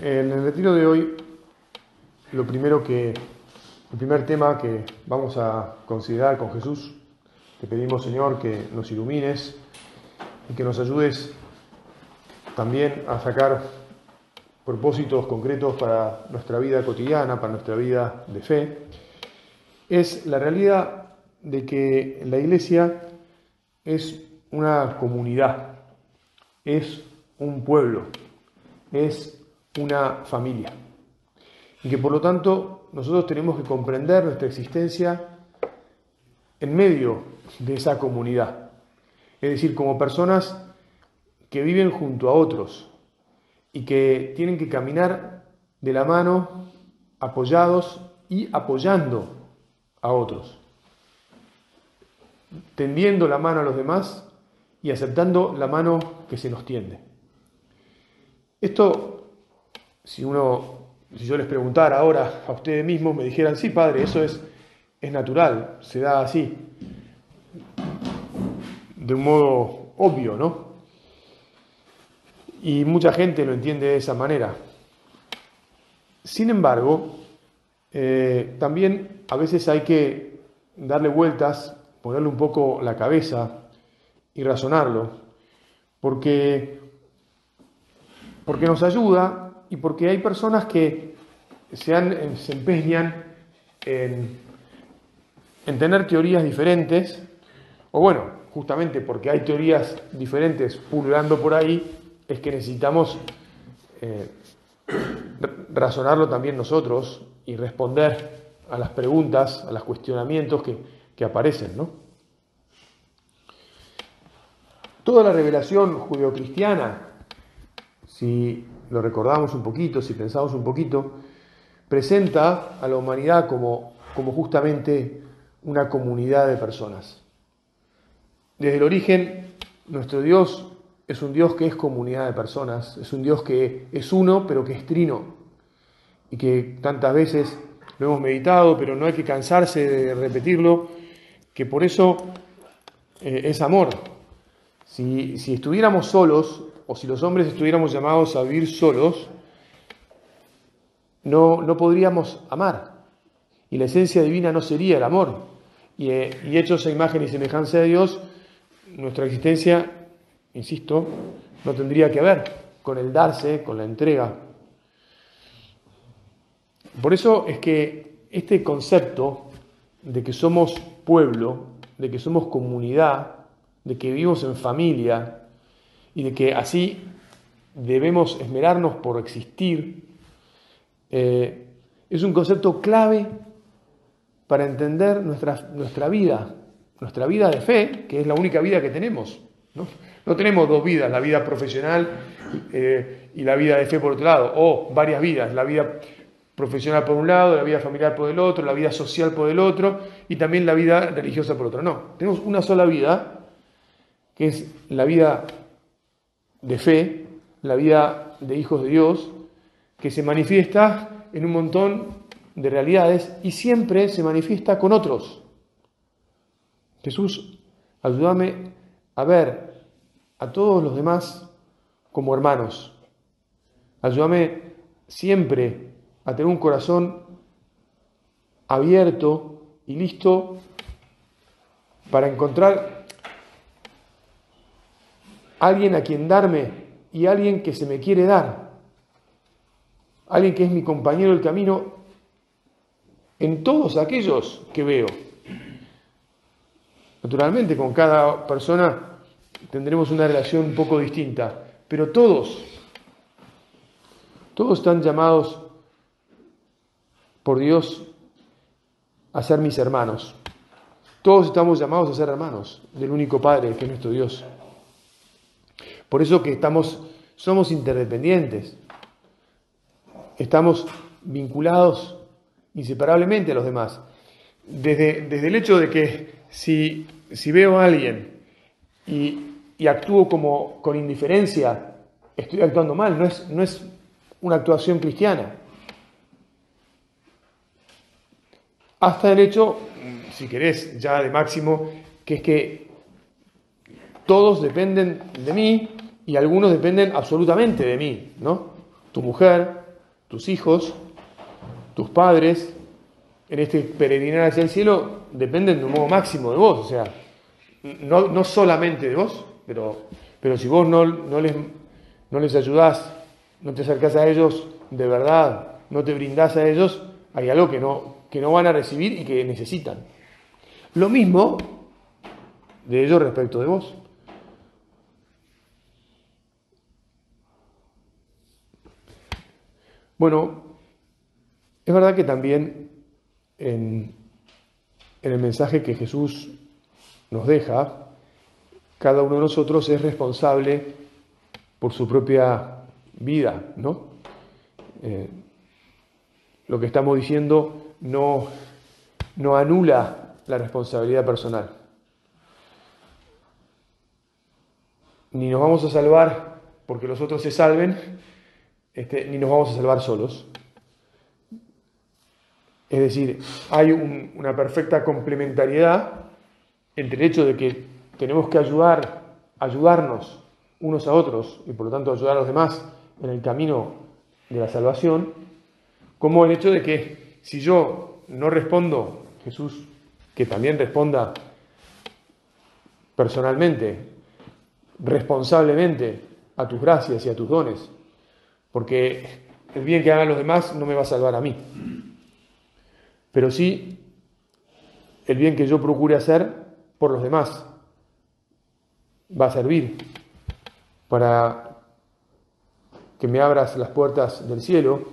En el retiro de hoy, lo primero que, el primer tema que vamos a considerar con Jesús, te pedimos Señor que nos ilumines y que nos ayudes también a sacar propósitos concretos para nuestra vida cotidiana, para nuestra vida de fe, es la realidad de que la iglesia es una comunidad, es un pueblo, es una familia. Y que por lo tanto nosotros tenemos que comprender nuestra existencia en medio de esa comunidad. Es decir, como personas que viven junto a otros y que tienen que caminar de la mano, apoyados y apoyando a otros, tendiendo la mano a los demás y aceptando la mano que se nos tiende. Esto si uno, si yo les preguntara ahora a ustedes mismos, me dijeran, sí, padre, eso es, es natural, se da así, de un modo obvio, ¿no? Y mucha gente lo entiende de esa manera. Sin embargo, eh, también a veces hay que darle vueltas, ponerle un poco la cabeza y razonarlo, porque, porque nos ayuda y porque hay personas que se, empeñan en, en tener teorías diferentes, o bueno, justamente porque hay teorías diferentes pululando por ahí, es que necesitamos eh, razonarlo también nosotros y responder a las preguntas, a los cuestionamientos que, que aparecen, ¿no? Toda la revelación judeocristiana, si lo recordamos un poquito, si pensamos un poquito, presenta a la humanidad como, como justamente una comunidad de personas. Desde el origen, nuestro Dios es un Dios que es comunidad de personas, es un Dios que es uno, pero que es trino, y que tantas veces lo hemos meditado, pero no hay que cansarse de repetirlo, que por eso eh, es amor. Si, si estuviéramos solos, o si los hombres estuviéramos llamados a vivir solos, no, no podríamos amar. Y la esencia divina no sería el amor. Y, eh, y hechos a imagen y semejanza de Dios, nuestra existencia, insisto, no tendría que ver con el darse, con la entrega. Por eso es que este concepto de que somos pueblo, de que somos comunidad, de que vivimos en familia, y de que así debemos esmerarnos por existir, eh, es un concepto clave para entender nuestra, nuestra vida, nuestra vida de fe, que es la única vida que tenemos. No, no tenemos dos vidas, la vida profesional eh, y la vida de fe por otro lado, o varias vidas, la vida profesional por un lado, la vida familiar por el otro, la vida social por el otro y también la vida religiosa por otro. No, tenemos una sola vida, que es la vida de fe, la vida de hijos de Dios, que se manifiesta en un montón de realidades y siempre se manifiesta con otros. Jesús, ayúdame a ver a todos los demás como hermanos. Ayúdame siempre a tener un corazón abierto y listo para encontrar alguien a quien darme y alguien que se me quiere dar, alguien que es mi compañero del camino en todos aquellos que veo. Naturalmente con cada persona tendremos una relación un poco distinta, pero todos, todos están llamados por Dios a ser mis hermanos. Todos estamos llamados a ser hermanos del único Padre que es nuestro Dios. Por eso que estamos, somos interdependientes. estamos vinculados inseparablemente a los demás. Desde, desde el hecho de que si, si veo a alguien y, actúo como con indiferencia, estoy actuando mal, no es, no es una actuación cristiana. Hasta el hecho, si querés, ya de máximo, que es que todos dependen de mí y algunos dependen absolutamente de mí, ¿no? Tu mujer, tus hijos, tus padres, en este peregrinar hacia el cielo, dependen de un modo máximo de vos, o sea, no, no solamente de vos, pero, pero si vos no, no, les, no les ayudás, no te acercás a ellos de verdad, no te brindás a ellos, hay algo que no, que no van a recibir y que necesitan. Lo mismo de ellos respecto de vos. Bueno, es verdad que también en, el mensaje que Jesús nos deja, cada uno de nosotros es responsable por su propia vida, ¿no? Eh, lo que estamos diciendo no, no anula la responsabilidad personal. Ni nos vamos a salvar porque los otros se salven, este, ni nos vamos a salvar solos. Es decir, hay una perfecta complementariedad entre el hecho de que tenemos que ayudar, ayudarnos unos a otros y por lo tanto ayudar a los demás en el camino de la salvación, como el hecho de que si yo no respondo, Jesús, que también responda personalmente, responsablemente a tus gracias y a tus dones, porque el bien que hagan los demás no me va a salvar a mí. Pero sí el bien que yo procure hacer por los demás va a servir para que me abras las puertas del cielo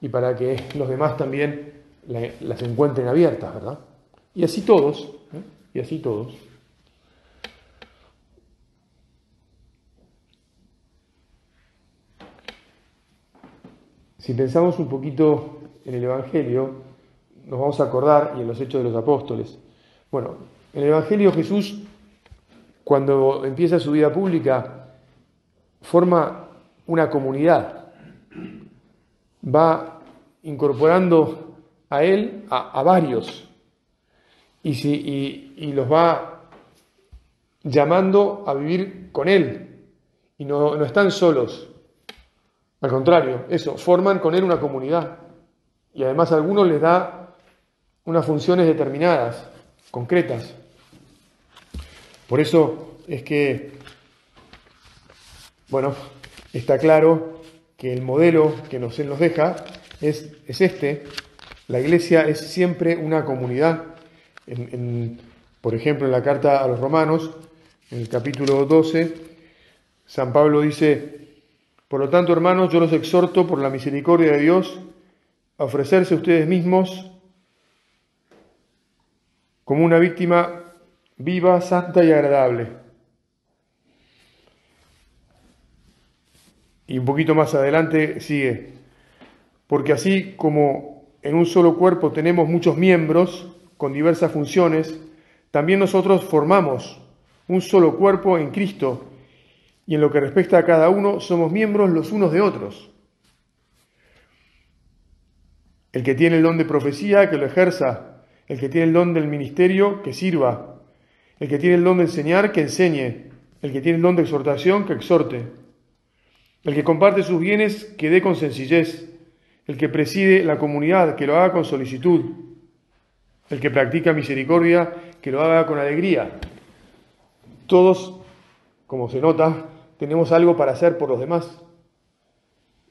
y para que los demás también las encuentren abiertas, ¿verdad? Y así todos, ¿eh? y así todos. Si pensamos un poquito en el Evangelio, nos vamos a acordar, y en los hechos de los apóstoles. Bueno, en el Evangelio Jesús, cuando empieza su vida pública, forma una comunidad. Va incorporando a él a, varios y, y, los va llamando a vivir con él. Y no, no están solos, al contrario, eso, forman con él una comunidad. Y además a algunos les da unas funciones determinadas, concretas. Por eso es que, bueno, está claro que el modelo que nos, él nos deja es, es este. La iglesia es siempre una comunidad. por ejemplo, en la carta a los romanos, en el capítulo 12, San Pablo dice, por lo tanto, hermanos, yo los exhorto por la misericordia de Dios a ofrecerse ustedes mismos como una víctima viva, santa y agradable. Y un poquito más adelante sigue, porque así como en un solo cuerpo tenemos muchos miembros con diversas funciones, también nosotros formamos un solo cuerpo en Cristo y en lo que respecta a cada uno somos miembros los unos de otros. El que tiene el don de profecía, que lo ejerza. El que tiene el don del ministerio, que sirva. El que tiene el don de enseñar, que enseñe. El que tiene el don de exhortación, que exhorte. El que comparte sus bienes, que dé con sencillez. El que preside la comunidad, que lo haga con solicitud. El que practica misericordia, que lo haga con alegría. Todos, como se nota, tenemos algo para hacer por los demás.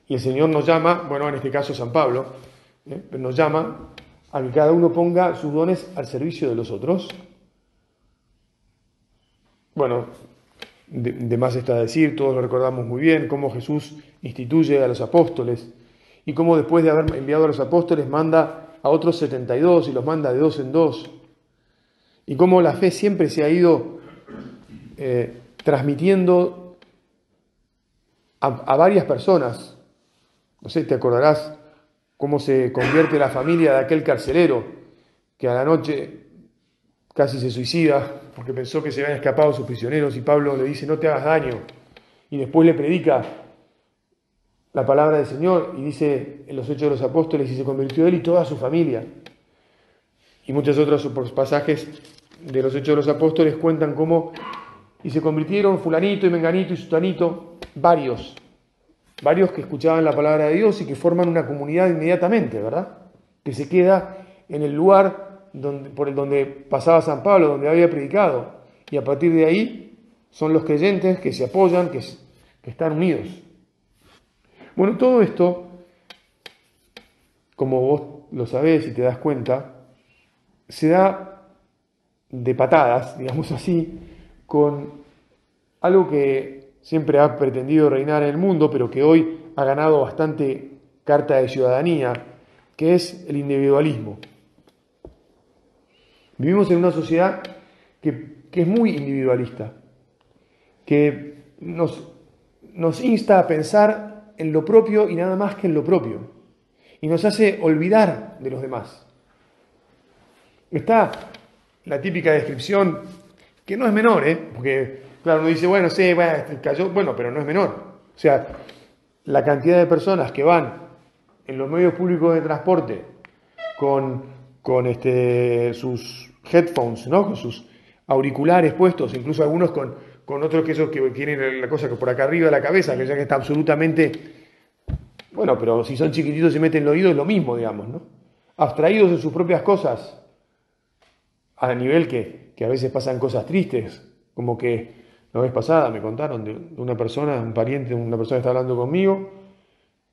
Y el Señor nos llama, bueno, en este caso San Pablo, ¿eh? nos llama a que cada uno ponga sus dones al servicio de los otros. Bueno, de, más está decir, todos lo recordamos muy bien, cómo Jesús instituye a los apóstoles y cómo después de haber enviado a los apóstoles manda a otros 72 y los manda de dos en dos. Y cómo la fe siempre se ha ido eh, transmitiendo a, varias personas. No sé, te acordarás cómo se convierte la familia de aquel carcelero que a la noche casi se suicida porque pensó que se habían escapado sus prisioneros y Pablo le dice no te hagas daño y después le predica la palabra del Señor y dice en los Hechos de los Apóstoles y se convirtió él y toda su familia. Y muchos otros pasajes de los Hechos de los Apóstoles cuentan cómo y se convirtieron fulanito y menganito y sutanito, varios, varios que escuchaban la palabra de Dios y que forman una comunidad inmediatamente, ¿verdad? Que se queda en el lugar donde, por el donde pasaba San Pablo, donde había predicado. Y a partir de ahí son los creyentes que se apoyan, que, están unidos. Bueno, todo esto, como vos lo sabés y te das cuenta, se da de patadas, digamos así, con algo que siempre ha pretendido reinar en el mundo, pero que hoy ha ganado bastante carta de ciudadanía, que es el individualismo. Vivimos en una sociedad que, es muy individualista, que nos, nos insta a pensar en lo propio y nada más que en lo propio, y nos hace olvidar de los demás. Está la típica descripción, que no es menor, ¿eh? porque claro, uno dice, bueno, sí, bueno, cayó, bueno, pero no es menor. O sea, la cantidad de personas que van en los medios públicos de transporte con, con este, sus headphones, ¿no? con sus auriculares puestos, incluso algunos con, con otros que esos que tienen la cosa que por acá arriba de la cabeza, que ya que está absolutamente, bueno, pero si son chiquititos y meten en el oído es lo mismo, digamos, ¿no? Abstraídos de sus propias cosas, a nivel que, que a veces pasan cosas tristes, como que la vez pasada me contaron de una persona, un pariente, una persona que está hablando conmigo,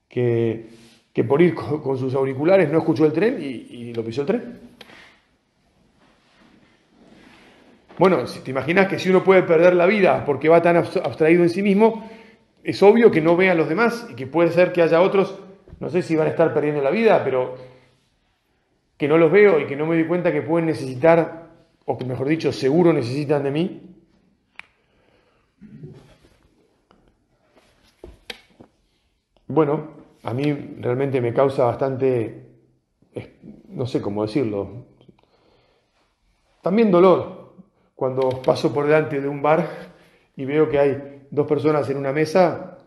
que, que por ir con, sus auriculares no escuchó el tren y, y, lo pisó el tren. Bueno, si te imaginas que si uno puede perder la vida porque va tan abstraído en sí mismo, es obvio que no ve a los demás y que puede ser que haya otros, no sé si van a estar perdiendo la vida, pero que no los veo y que no me doy cuenta que pueden necesitar, o que mejor dicho, seguro necesitan de mí. Bueno, a mí realmente me causa bastante, no sé cómo decirlo, también dolor cuando paso por delante de un bar y veo que hay dos personas en una mesa,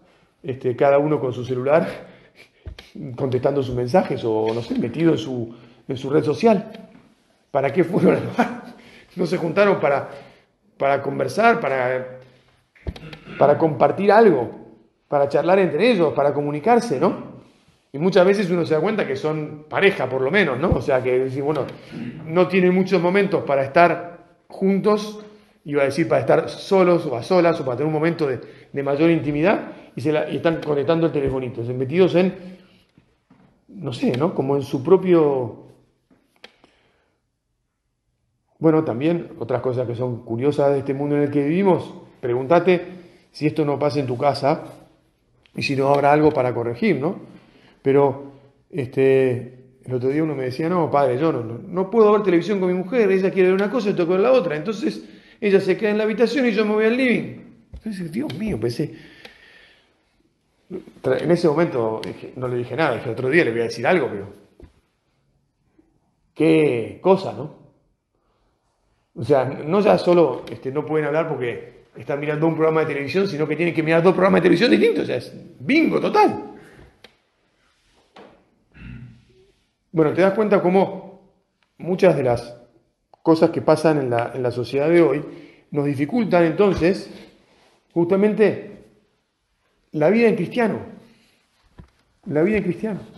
este, cada uno con su celular, contestando sus mensajes o, no sé, metido en su, en su red social. ¿Para qué fueron al bar? No se juntaron para, para conversar, para, para compartir algo, para charlar entre ellos, para comunicarse, ¿no? Y muchas veces uno se da cuenta que son pareja, por lo menos, ¿no? O sea, que bueno, no tienen muchos momentos para estar juntos, iba a decir para estar solos o a solas o para tener un momento de, mayor intimidad y, se y están conectando el telefonito, metidos en, no sé, ¿no? Como en su propio bueno, también otras cosas que son curiosas de este mundo en el que vivimos, pregúntate si esto no pasa en tu casa y si no habrá algo para corregir, ¿no? Pero este, el otro día uno me decía, no, padre, yo no, puedo ver televisión con mi mujer, ella quiere ver una cosa y yo la otra, entonces ella se queda en la habitación y yo me voy al living. Entonces, Dios mío, pensé, en ese momento no le dije nada, dije otro día le voy a decir algo, pero qué cosa, ¿no? O sea, no ya solo este, no pueden hablar porque están mirando un programa de televisión, sino que tienen que mirar dos programas de televisión distintos. O sea, es bingo total. Bueno, te das cuenta cómo muchas de las cosas que pasan en la, en la sociedad de hoy nos dificultan entonces justamente la vida en cristiano. La vida en cristiano.